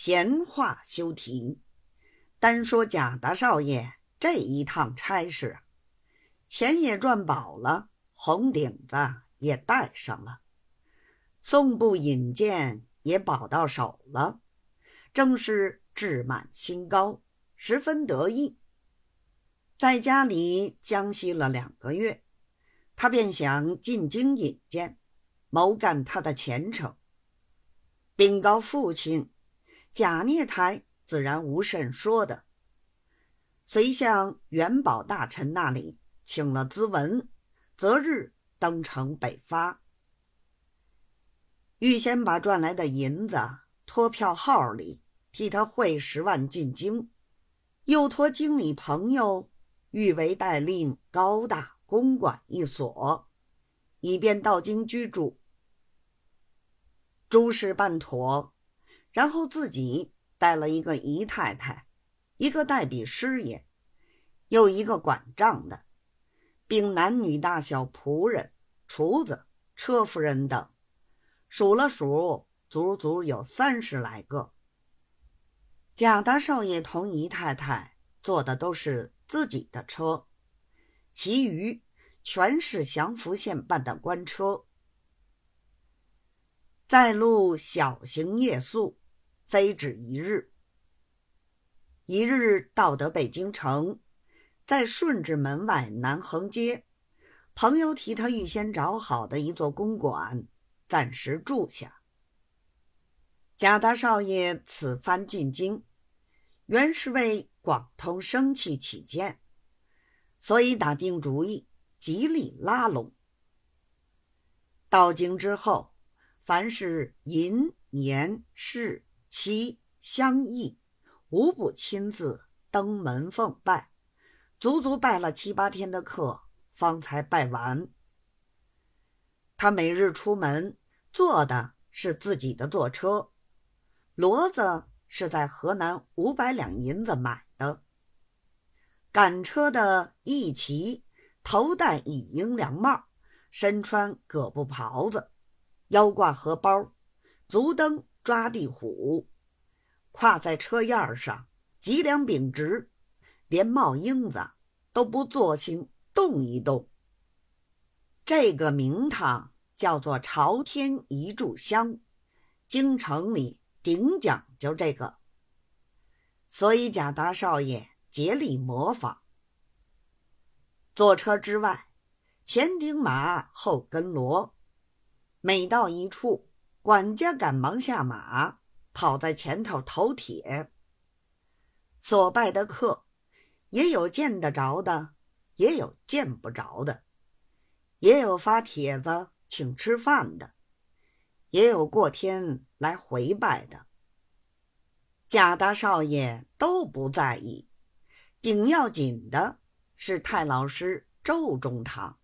闲话休提，单说贾大少爷这一趟差事，钱也赚饱了，红顶子也戴上了，送部引荐也保到手了，正是志满心高，十分得意。在家里将息了两个月，他便想进京引荐，谋干他的前程，禀告父亲。贾孽台自然无甚说的，遂向元宝大臣那里请了咨文，择日登城北发。预先把赚来的银子托票号里，替他汇十万进京，又托经理朋友预为代令高大公馆一所，以便到京居住。诸事办妥。然后自己带了一个姨太太，一个代笔师爷，又一个管账的，并男女大小仆人、厨子、车夫人等，数了数，足足有三十来个。贾大少爷同姨太太坐的都是自己的车，其余全是祥符县办的官车。在路小行夜宿，非止一日。一日到得北京城，在顺治门外南横街，朋友替他预先找好的一座公馆，暂时住下。贾大少爷此番进京，原是为广通生气起见，所以打定主意，极力拉拢。到京之后。凡是寅、年、事、期、相议，无不亲自登门奉拜，足足拜了七八天的课，方才拜完。他每日出门坐的是自己的坐车，骡子是在河南五百两银子买的。赶车的一骑，头戴乙缨凉帽，身穿葛布袍子。腰挂荷包，足蹬抓地虎，跨在车沿上，脊梁秉直，连帽缨子都不作兴动一动。这个名堂叫做朝天一炷香，京城里顶讲究这个，所以贾大少爷竭力模仿。坐车之外，前顶马，后跟骡。每到一处，管家赶忙下马，跑在前头投帖。所拜的客，也有见得着的，也有见不着的，也有发帖子请吃饭的，也有过天来回拜的。贾大少爷都不在意，顶要紧的是太老师周中堂，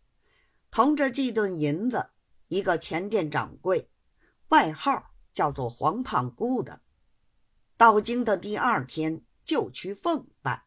同着几顿银子。一个前店掌柜，外号叫做黄胖姑的，到京的第二天就去奉办。